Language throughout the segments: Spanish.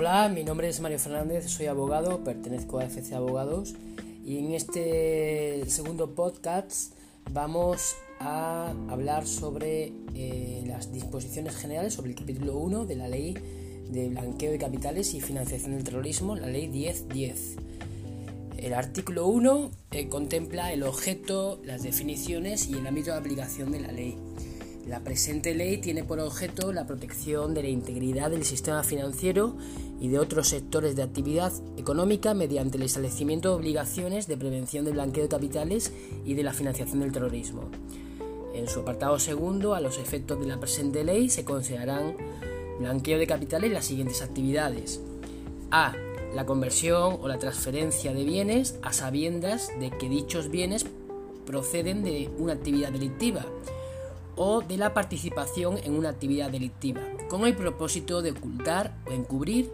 Hola, mi nombre es Mario Fernández, soy abogado, pertenezco a FC Abogados y en este segundo podcast vamos a hablar sobre eh, las disposiciones generales sobre el capítulo 1 de la ley de blanqueo de capitales y financiación del terrorismo, la ley 1010. El artículo 1 eh, contempla el objeto, las definiciones y el ámbito de aplicación de la ley. La presente ley tiene por objeto la protección de la integridad del sistema financiero y de otros sectores de actividad económica mediante el establecimiento de obligaciones de prevención del blanqueo de capitales y de la financiación del terrorismo. En su apartado segundo, a los efectos de la presente ley se considerarán blanqueo de capitales las siguientes actividades. A. La conversión o la transferencia de bienes a sabiendas de que dichos bienes proceden de una actividad delictiva o de la participación en una actividad delictiva, con el propósito de ocultar o encubrir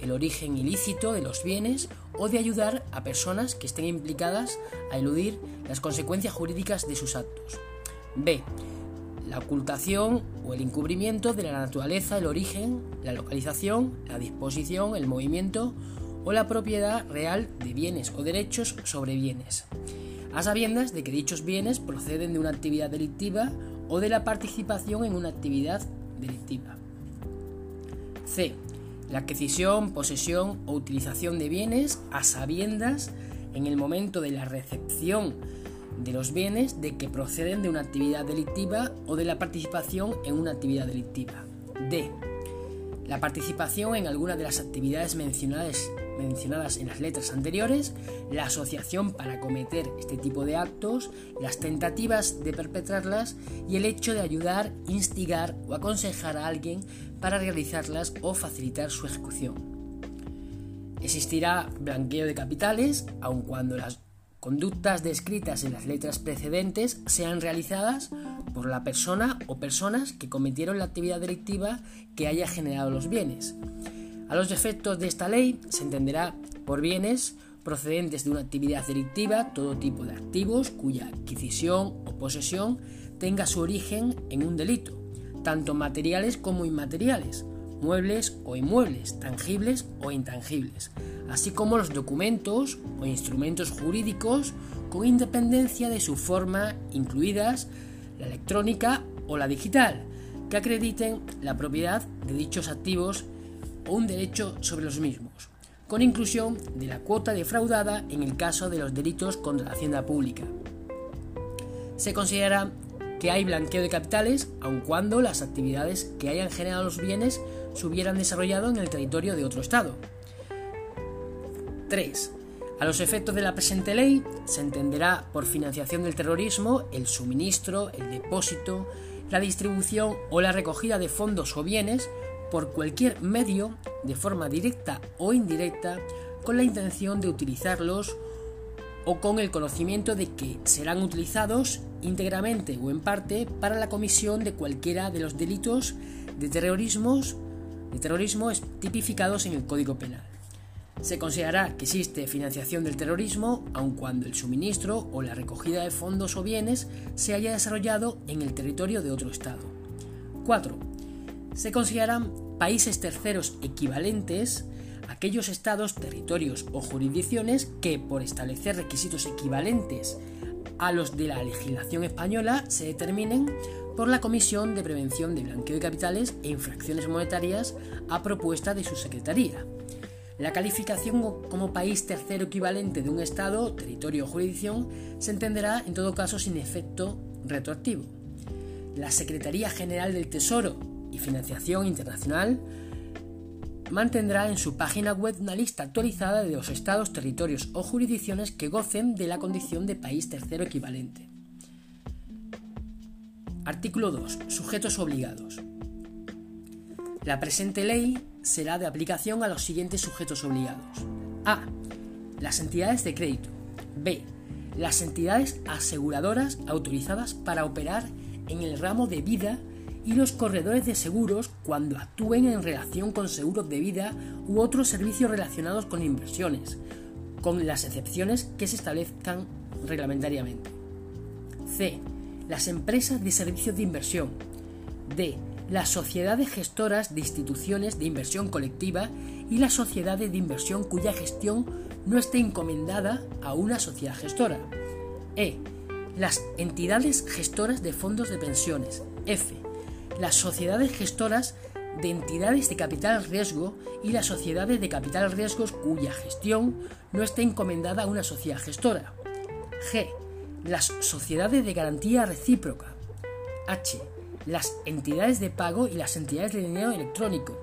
el origen ilícito de los bienes o de ayudar a personas que estén implicadas a eludir las consecuencias jurídicas de sus actos. B. La ocultación o el encubrimiento de la naturaleza, el origen, la localización, la disposición, el movimiento o la propiedad real de bienes o derechos sobre bienes, a sabiendas de que dichos bienes proceden de una actividad delictiva o de la participación en una actividad delictiva. C. La adquisición, posesión o utilización de bienes a sabiendas en el momento de la recepción de los bienes de que proceden de una actividad delictiva o de la participación en una actividad delictiva. D. La participación en alguna de las actividades mencionadas mencionadas en las letras anteriores, la asociación para cometer este tipo de actos, las tentativas de perpetrarlas y el hecho de ayudar, instigar o aconsejar a alguien para realizarlas o facilitar su ejecución. Existirá blanqueo de capitales, aun cuando las conductas descritas en las letras precedentes sean realizadas por la persona o personas que cometieron la actividad delictiva que haya generado los bienes. A los efectos de esta ley se entenderá por bienes procedentes de una actividad delictiva todo tipo de activos cuya adquisición o posesión tenga su origen en un delito, tanto materiales como inmateriales, muebles o inmuebles, tangibles o intangibles, así como los documentos o instrumentos jurídicos con independencia de su forma, incluidas la electrónica o la digital, que acrediten la propiedad de dichos activos o un derecho sobre los mismos, con inclusión de la cuota defraudada en el caso de los delitos contra la hacienda pública. Se considera que hay blanqueo de capitales aun cuando las actividades que hayan generado los bienes se hubieran desarrollado en el territorio de otro Estado. 3. A los efectos de la presente ley se entenderá por financiación del terrorismo el suministro, el depósito, la distribución o la recogida de fondos o bienes por cualquier medio, de forma directa o indirecta, con la intención de utilizarlos o con el conocimiento de que serán utilizados íntegramente o en parte para la comisión de cualquiera de los delitos de, de terrorismo tipificados en el Código Penal. Se considerará que existe financiación del terrorismo aun cuando el suministro o la recogida de fondos o bienes se haya desarrollado en el territorio de otro Estado. 4 se consideran países terceros equivalentes aquellos estados, territorios o jurisdicciones que, por establecer requisitos equivalentes a los de la legislación española, se determinen por la Comisión de Prevención de Blanqueo de Capitales e Infracciones Monetarias a propuesta de su Secretaría. La calificación como país tercero equivalente de un Estado, territorio o jurisdicción se entenderá en todo caso sin efecto retroactivo. La Secretaría General del Tesoro Financiación Internacional mantendrá en su página web una lista actualizada de los estados, territorios o jurisdicciones que gocen de la condición de país tercero equivalente. Artículo 2. Sujetos obligados. La presente ley será de aplicación a los siguientes sujetos obligados. A. Las entidades de crédito. B. Las entidades aseguradoras autorizadas para operar en el ramo de vida y los corredores de seguros cuando actúen en relación con seguros de vida u otros servicios relacionados con inversiones, con las excepciones que se establezcan reglamentariamente. C. Las empresas de servicios de inversión. D. las sociedades gestoras de instituciones de inversión colectiva y las sociedades de inversión cuya gestión no esté encomendada a una sociedad gestora. E. Las entidades gestoras de fondos de pensiones. F. Las sociedades gestoras de entidades de capital riesgo y las sociedades de capital riesgos cuya gestión no esté encomendada a una sociedad gestora. G. Las sociedades de garantía recíproca. H. Las entidades de pago y las entidades de dinero electrónico.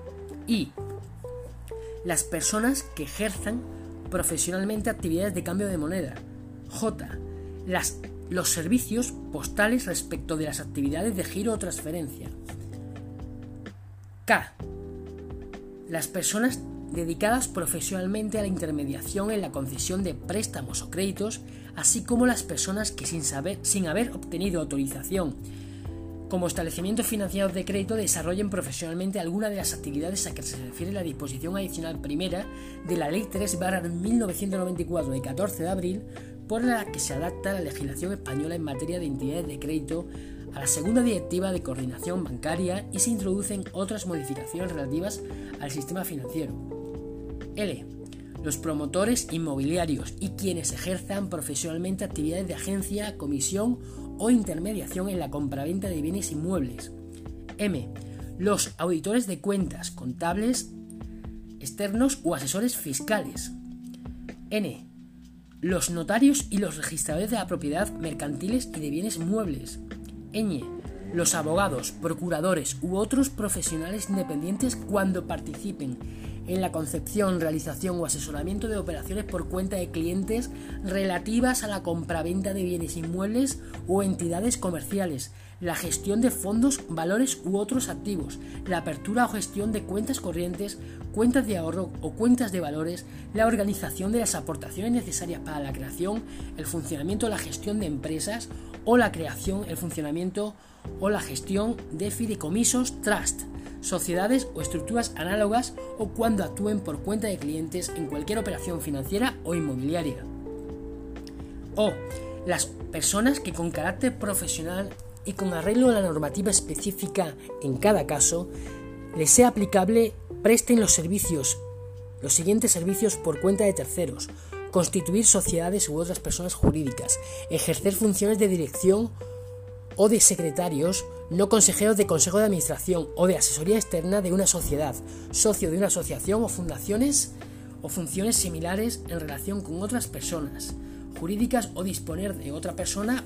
I. Las personas que ejerzan profesionalmente actividades de cambio de moneda. J. Las, los servicios postales respecto de las actividades de giro o transferencia. K. Las personas dedicadas profesionalmente a la intermediación en la concesión de préstamos o créditos, así como las personas que sin, saber, sin haber obtenido autorización como establecimientos financieros de crédito desarrollen profesionalmente alguna de las actividades a que se refiere la disposición adicional primera de la Ley 3 1994 de 14 de abril, por la que se adapta la legislación española en materia de entidades de crédito a la segunda directiva de coordinación bancaria y se introducen otras modificaciones relativas al sistema financiero. L. Los promotores inmobiliarios y quienes ejerzan profesionalmente actividades de agencia, comisión o intermediación en la compraventa de bienes inmuebles. M. Los auditores de cuentas, contables externos o asesores fiscales. N. Los notarios y los registradores de la propiedad mercantiles y de bienes muebles. Los abogados, procuradores u otros profesionales independientes cuando participen en la concepción, realización o asesoramiento de operaciones por cuenta de clientes relativas a la compraventa de bienes inmuebles o entidades comerciales, la gestión de fondos, valores u otros activos, la apertura o gestión de cuentas corrientes, cuentas de ahorro o cuentas de valores, la organización de las aportaciones necesarias para la creación, el funcionamiento o la gestión de empresas o la creación, el funcionamiento o la gestión de fideicomisos, trust, sociedades o estructuras análogas o cuando actúen por cuenta de clientes en cualquier operación financiera o inmobiliaria. O las personas que con carácter profesional y con arreglo a la normativa específica en cada caso, les sea aplicable presten los servicios, los siguientes servicios por cuenta de terceros, constituir sociedades u otras personas jurídicas, ejercer funciones de dirección o de secretarios, no consejeros de consejo de administración o de asesoría externa de una sociedad, socio de una asociación o fundaciones o funciones similares en relación con otras personas jurídicas o disponer de otra persona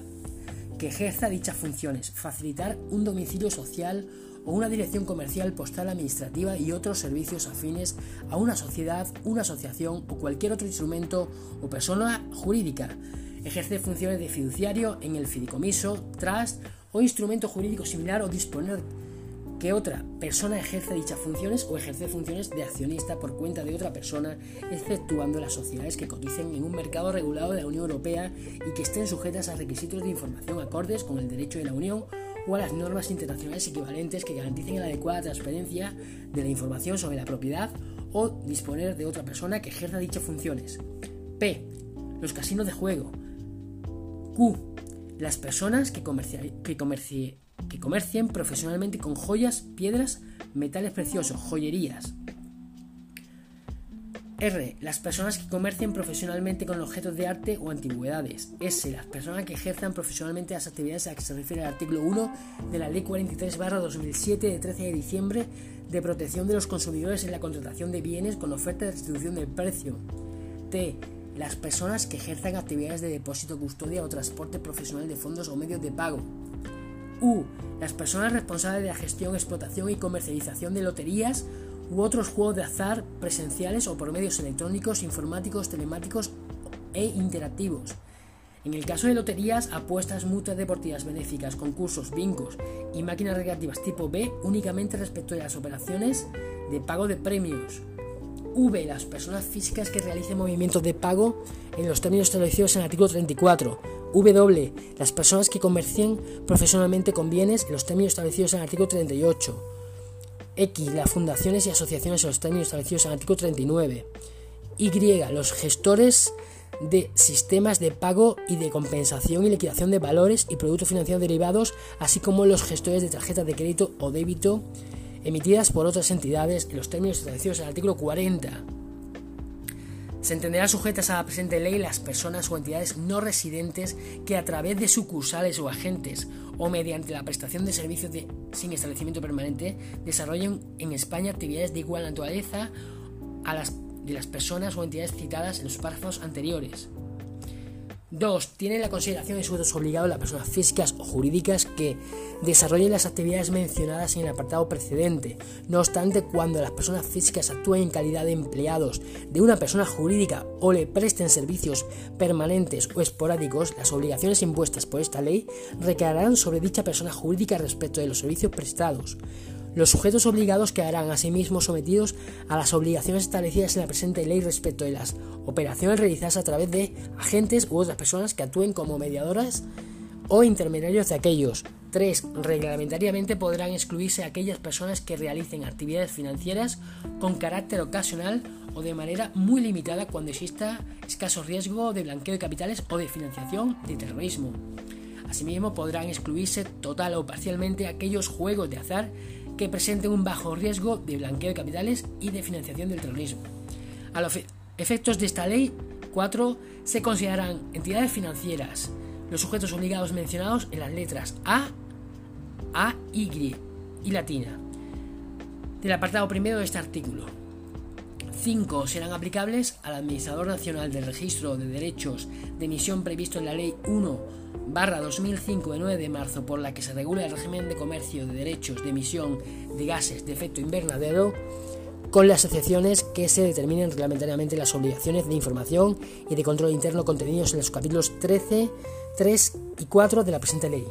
que ejerza dichas funciones, facilitar un domicilio social o una dirección comercial, postal, administrativa y otros servicios afines a una sociedad, una asociación o cualquier otro instrumento o persona jurídica. Ejerce funciones de fiduciario en el fideicomiso, trust o instrumento jurídico similar o disponer que otra persona ejerce dichas funciones o ejerce funciones de accionista por cuenta de otra persona, exceptuando las sociedades que coticen en un mercado regulado de la Unión Europea y que estén sujetas a requisitos de información acordes con el derecho de la Unión o a las normas internacionales equivalentes que garanticen la adecuada transferencia de la información sobre la propiedad o disponer de otra persona que ejerza dichas funciones. P. Los casinos de juego. Q. Las personas que, que que comercien profesionalmente con joyas, piedras, metales preciosos, joyerías. R. Las personas que comercien profesionalmente con objetos de arte o antigüedades. S. Las personas que ejerzan profesionalmente las actividades a las que se refiere el artículo 1 de la Ley 43-2007 de 13 de diciembre de protección de los consumidores en la contratación de bienes con oferta de restitución del precio. T. Las personas que ejerzan actividades de depósito, custodia o transporte profesional de fondos o medios de pago. U. Las personas responsables de la gestión, explotación y comercialización de loterías u otros juegos de azar presenciales o por medios electrónicos, informáticos, telemáticos e interactivos. En el caso de loterías, apuestas, mutuas deportivas benéficas, concursos, bincos y máquinas recreativas tipo B únicamente respecto de las operaciones de pago de premios. V. Las personas físicas que realicen movimientos de pago en los términos establecidos en el artículo 34 W. Las personas que comercien profesionalmente con bienes en los términos establecidos en el artículo 38. X. Las fundaciones y asociaciones en los términos establecidos en el artículo 39. Y. Los gestores de sistemas de pago y de compensación y liquidación de valores y productos financieros derivados, así como los gestores de tarjetas de crédito o débito emitidas por otras entidades en los términos establecidos en el artículo 40. Se entenderán sujetas a la presente ley las personas o entidades no residentes que a través de sucursales o agentes o mediante la prestación de servicios sin establecimiento permanente desarrollen en España actividades de igual naturaleza a las de las personas o entidades citadas en los párrafos anteriores. 2. Tiene la consideración de sujetos obligados las personas físicas o jurídicas que desarrollen las actividades mencionadas en el apartado precedente. No obstante, cuando las personas físicas actúen en calidad de empleados de una persona jurídica o le presten servicios permanentes o esporádicos, las obligaciones impuestas por esta ley recaerán sobre dicha persona jurídica respecto de los servicios prestados. Los sujetos obligados quedarán asimismo sometidos a las obligaciones establecidas en la presente ley respecto de las operaciones realizadas a través de agentes u otras personas que actúen como mediadoras o intermediarios de aquellos. 3. Reglamentariamente podrán excluirse aquellas personas que realicen actividades financieras con carácter ocasional o de manera muy limitada cuando exista escaso riesgo de blanqueo de capitales o de financiación de terrorismo. Asimismo, podrán excluirse total o parcialmente aquellos juegos de azar que presenten un bajo riesgo de blanqueo de capitales y de financiación del terrorismo. A los efectos de esta ley, 4 se consideran entidades financieras los sujetos obligados mencionados en las letras A, A, Y y latina del apartado primero de este artículo. 5 serán aplicables al Administrador Nacional del Registro de Derechos de Emisión previsto en la Ley 1 barra 2005 de 9 de marzo por la que se regula el régimen de comercio de derechos de emisión de gases de efecto invernadero con las asociaciones que se determinen reglamentariamente las obligaciones de información y de control interno contenidos en los capítulos 13, 3 y 4 de la presente ley.